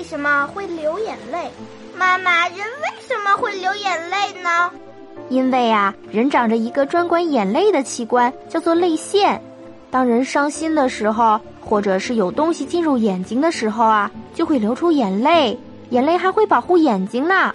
为什么会流眼泪？妈妈，人为什么会流眼泪呢？因为啊，人长着一个专管眼泪的器官，叫做泪腺。当人伤心的时候，或者是有东西进入眼睛的时候，啊，就会流出眼泪，眼泪还会保护眼睛呢。